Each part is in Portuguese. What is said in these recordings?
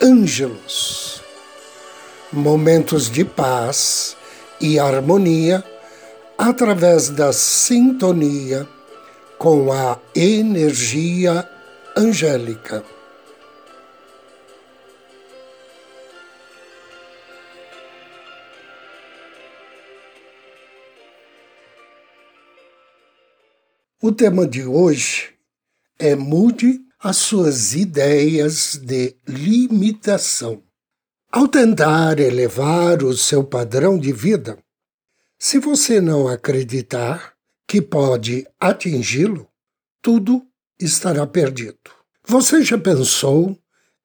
Ângelos. Momentos de paz e harmonia através da sintonia com a energia angélica. O tema de hoje é mude as suas ideias de limitação. Ao tentar elevar o seu padrão de vida, se você não acreditar que pode atingi-lo, tudo estará perdido. Você já pensou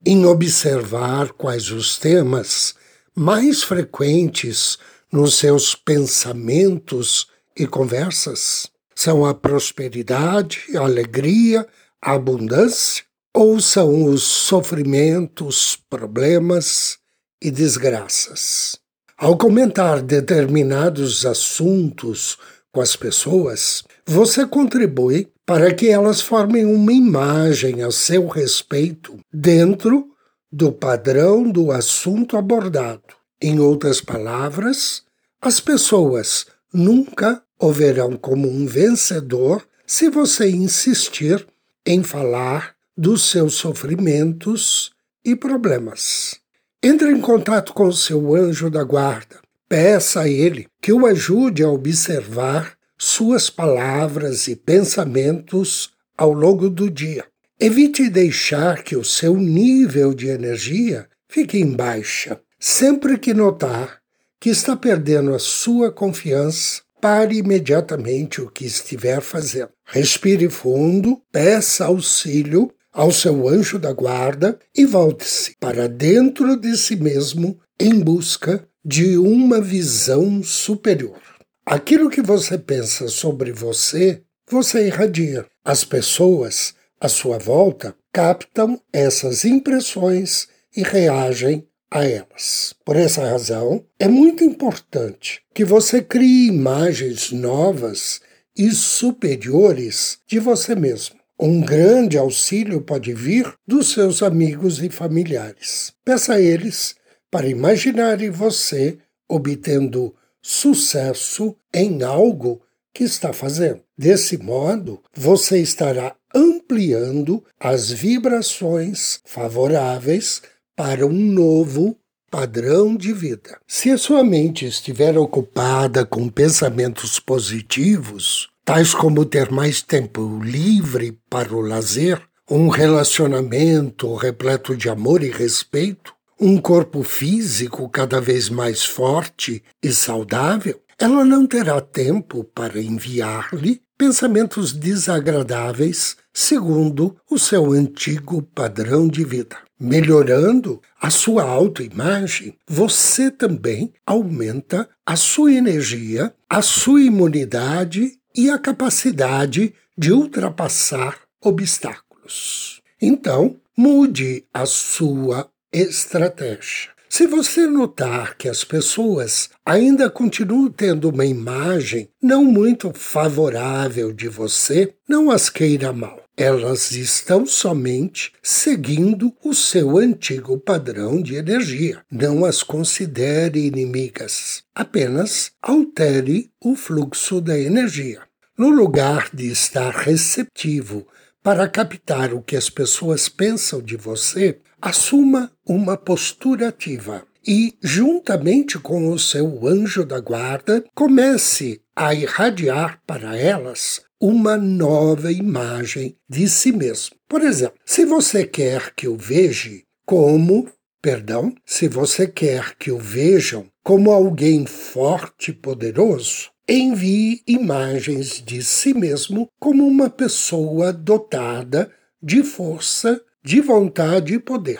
em observar quais os temas mais frequentes nos seus pensamentos e conversas? São a prosperidade, a alegria, abundância ou são os sofrimentos, problemas e desgraças? Ao comentar determinados assuntos com as pessoas, você contribui para que elas formem uma imagem a seu respeito dentro do padrão do assunto abordado. Em outras palavras, as pessoas nunca o verão como um vencedor se você insistir em falar dos seus sofrimentos e problemas. Entre em contato com o seu anjo da guarda. Peça a ele que o ajude a observar suas palavras e pensamentos ao longo do dia. Evite deixar que o seu nível de energia fique em baixa. Sempre que notar que está perdendo a sua confiança, pare imediatamente o que estiver fazendo. Respire fundo, peça auxílio ao seu anjo da guarda e volte-se para dentro de si mesmo em busca de uma visão superior. Aquilo que você pensa sobre você, você irradia. As pessoas à sua volta captam essas impressões e reagem a elas. Por essa razão, é muito importante que você crie imagens novas e superiores de você mesmo. Um grande auxílio pode vir dos seus amigos e familiares. Peça a eles para imaginarem você obtendo sucesso em algo que está fazendo. Desse modo, você estará ampliando as vibrações favoráveis para um novo padrão de vida. Se a sua mente estiver ocupada com pensamentos positivos, tais como ter mais tempo livre para o lazer, um relacionamento repleto de amor e respeito, um corpo físico cada vez mais forte e saudável, ela não terá tempo para enviar-lhe pensamentos desagradáveis segundo o seu antigo padrão de vida. Melhorando a sua autoimagem, você também aumenta a sua energia, a sua imunidade e a capacidade de ultrapassar obstáculos. Então, mude a sua estratégia. Se você notar que as pessoas ainda continuam tendo uma imagem não muito favorável de você, não as queira mal. Elas estão somente seguindo o seu antigo padrão de energia. Não as considere inimigas. Apenas altere o fluxo da energia. No lugar de estar receptivo para captar o que as pessoas pensam de você, assuma uma postura ativa e, juntamente com o seu anjo da guarda, comece a irradiar para elas uma nova imagem de si mesmo. Por exemplo, se você quer que o veja como, perdão, se você quer que o vejam como alguém forte e poderoso, envie imagens de si mesmo como uma pessoa dotada de força de vontade e poder.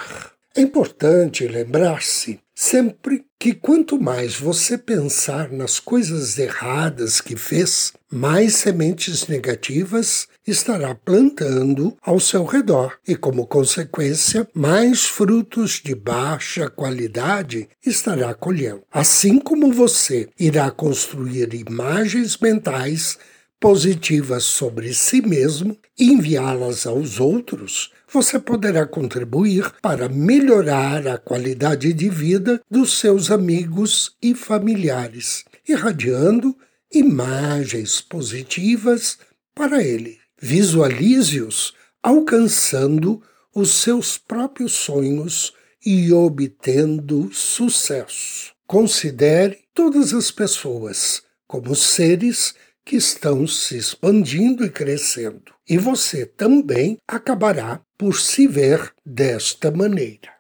É importante lembrar-se sempre que quanto mais você pensar nas coisas erradas que fez, mais sementes negativas estará plantando ao seu redor e, como consequência, mais frutos de baixa qualidade estará colhendo. Assim como você irá construir imagens mentais positivas sobre si mesmo e enviá-las aos outros, você poderá contribuir para melhorar a qualidade de vida dos seus amigos e familiares, irradiando imagens positivas para ele. Visualize-os alcançando os seus próprios sonhos e obtendo sucesso. Considere todas as pessoas como seres que estão se expandindo e crescendo. E você também acabará por se ver desta maneira.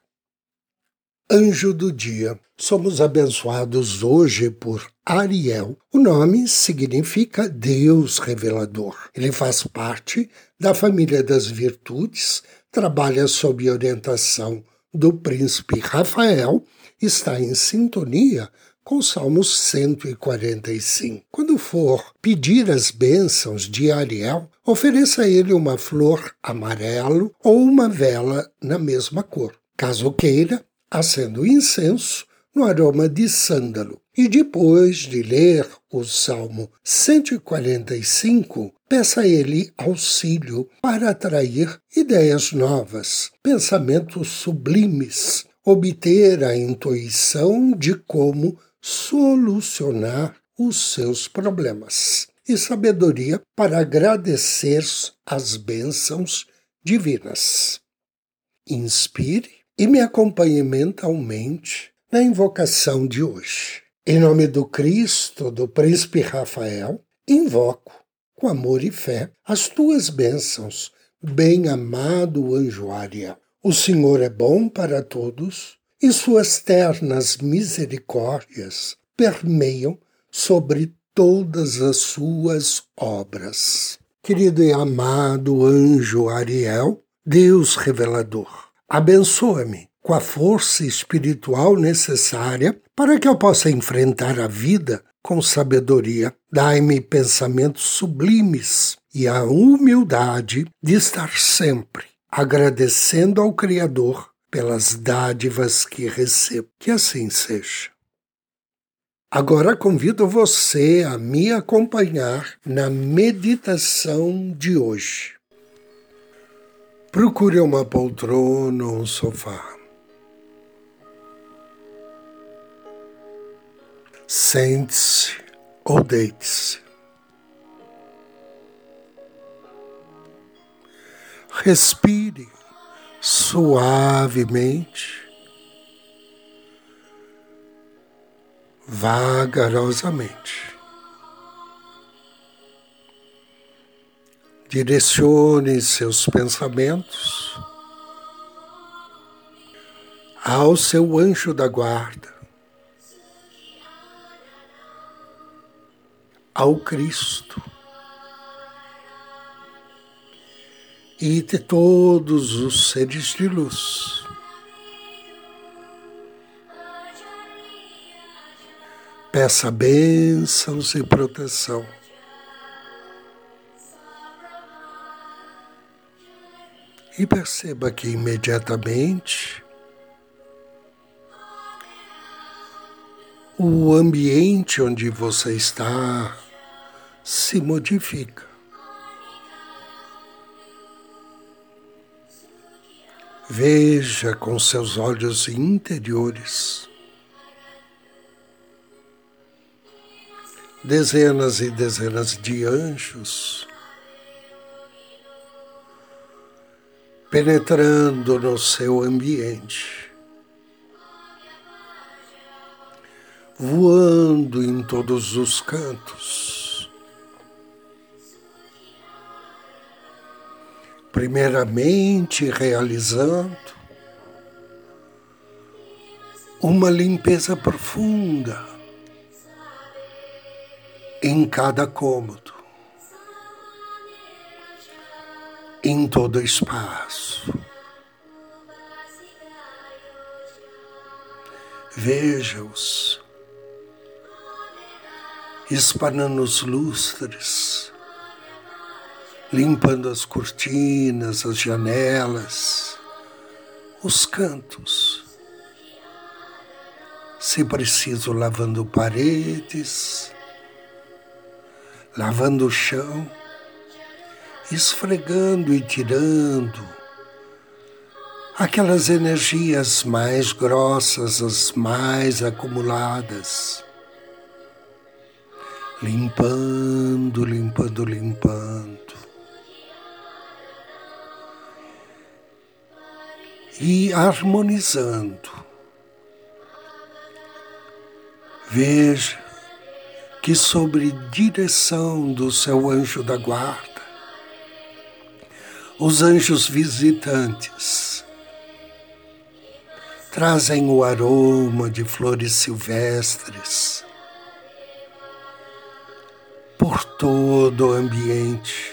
Anjo do Dia. Somos abençoados hoje por Ariel. O nome significa Deus revelador. Ele faz parte da família das virtudes, trabalha sob orientação do príncipe Rafael, está em sintonia com o Salmo 145. Quando for pedir as bênçãos de Ariel, ofereça a ele uma flor amarelo ou uma vela na mesma cor. Caso queira, acenda o incenso no aroma de sândalo. E depois de ler o Salmo 145, peça a ele auxílio para atrair ideias novas, pensamentos sublimes, obter a intuição de como solucionar os seus problemas e sabedoria para agradecer as bênçãos divinas. Inspire e me acompanhe mentalmente na invocação de hoje. Em nome do Cristo, do Príncipe Rafael, invoco, com amor e fé, as tuas bênçãos, bem-amado anjo Ariel. O Senhor é bom para todos e suas ternas misericórdias permeiam sobre todas as suas obras. Querido e amado anjo Ariel, Deus revelador, abençoa-me com a força espiritual necessária para que eu possa enfrentar a vida com sabedoria. Dai-me pensamentos sublimes e a humildade de estar sempre agradecendo ao Criador pelas dádivas que recebo. Que assim seja. Agora convido você a me acompanhar na meditação de hoje. Procure uma poltrona ou um sofá. Sente-se ou deite-se. Respire suavemente, vagarosamente. Direcione seus pensamentos ao seu anjo da guarda, ao Cristo e de todos os seres de luz. Peça bênçãos e proteção. E perceba que imediatamente o ambiente onde você está se modifica. Veja com seus olhos interiores dezenas e dezenas de anjos penetrando no seu ambiente, voando em todos os cantos. Primeiramente realizando uma limpeza profunda em cada cômodo, em todo espaço. Veja-os espanando os lustres, limpando as cortinas, as janelas, os cantos. Se preciso, lavando paredes, lavando o chão, esfregando e tirando aquelas energias mais grossas, as mais acumuladas. Limpando, limpando, limpando. E harmonizando. Veja que, sobre direção do seu anjo da guarda, os anjos visitantes trazem o aroma de flores silvestres por todo o ambiente.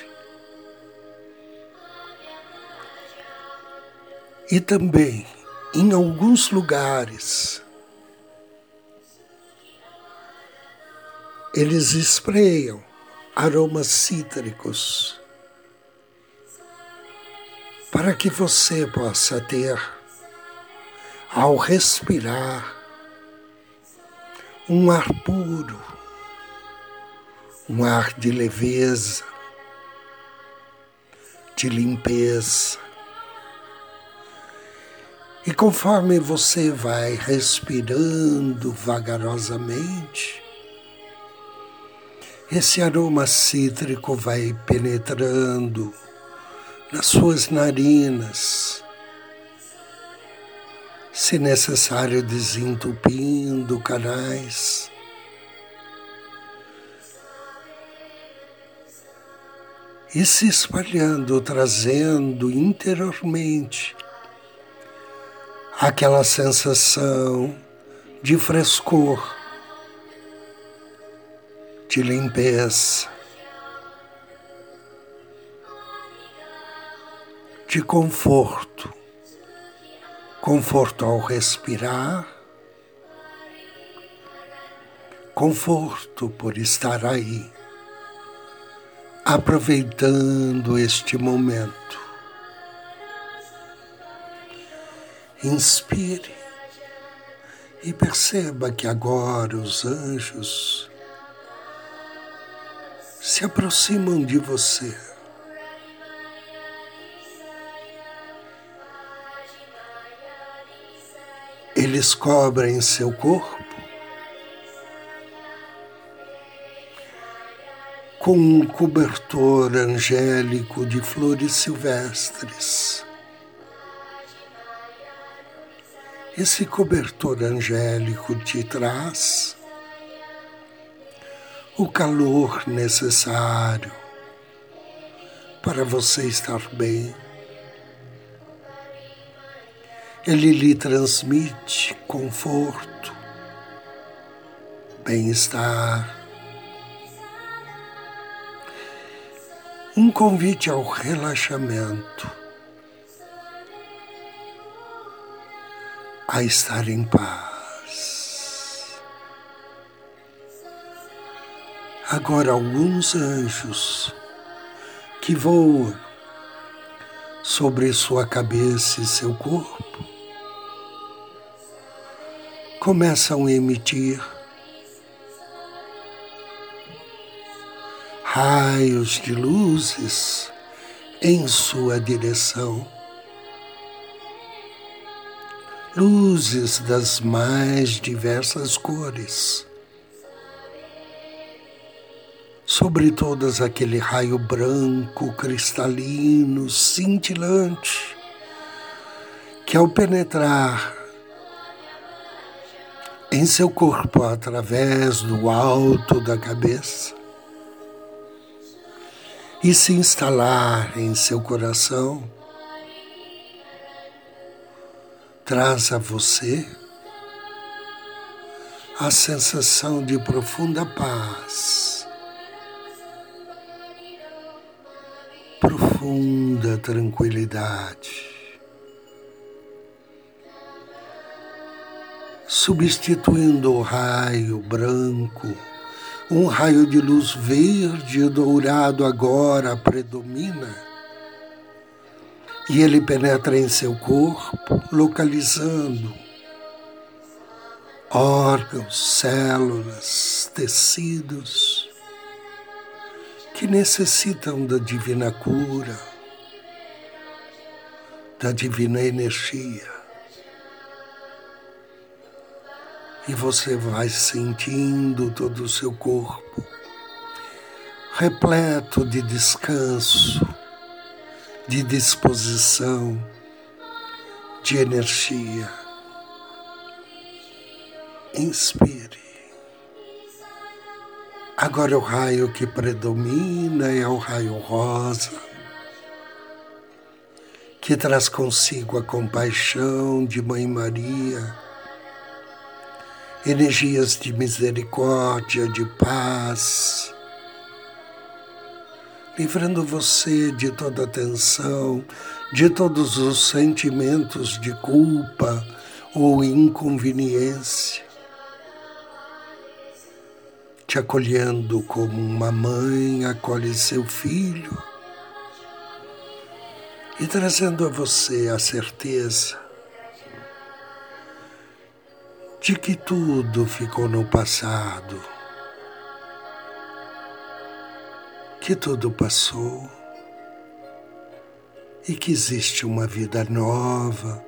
E também, em alguns lugares, eles espreiam aromas cítricos para que você possa ter, ao respirar, um ar puro, um ar de leveza, de limpeza. E conforme você vai respirando vagarosamente, esse aroma cítrico vai penetrando nas suas narinas, se necessário, desentupindo canais. E se espalhando, trazendo interiormente aquela sensação de frescor, de limpeza, de conforto. Conforto ao respirar, conforto por estar aí, aproveitando este momento. Inspire e perceba que agora os anjos se aproximam de você. Eles cobrem seu corpo com um cobertor angélico de flores silvestres. Esse cobertor angélico te traz o calor necessário para você estar bem. Ele lhe transmite conforto, bem-estar, um convite ao relaxamento, a estar em paz. Agora, alguns anjos que voam sobre sua cabeça e seu corpo começam a emitir raios de luzes em sua direção. Luzes das mais diversas cores. Sobre todas aquele raio branco, cristalino, cintilante, que ao penetrar em seu corpo através do alto da cabeça e se instalar em seu coração, traz a você a sensação de profunda paz, profunda tranquilidade. substituindo o raio branco, um raio de luz verde dourado agora predomina. E ele penetra em seu corpo, localizando órgãos, células, tecidos que necessitam da divina cura, da divina energia. e você vai sentindo todo o seu corpo repleto de descanso, de disposição, de energia. Inspire. Agora o raio que predomina é o raio rosa, que traz consigo a compaixão de Mãe Maria energias de misericórdia, de paz, livrando você de toda tensão, de todos os sentimentos de culpa ou inconveniência, te acolhendo como uma mãe acolhe seu filho e trazendo a você a certeza de que tudo ficou no passado, que tudo passou e que existe uma vida nova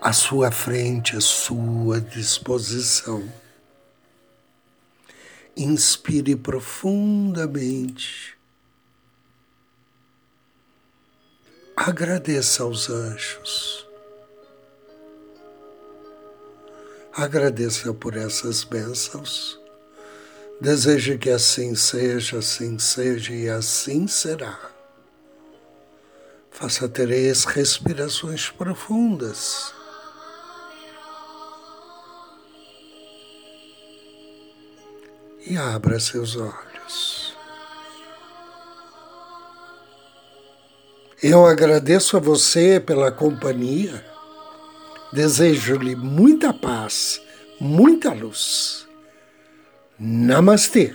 à sua frente, à sua disposição. Inspire profundamente. Agradeça aos anjos Agradeça por essas bênçãos. Deseje que assim seja, assim seja e assim será. Faça três respirações profundas. E abra seus olhos. Eu agradeço a você pela companhia Desejo-lhe muita paz, muita luz. Namastê.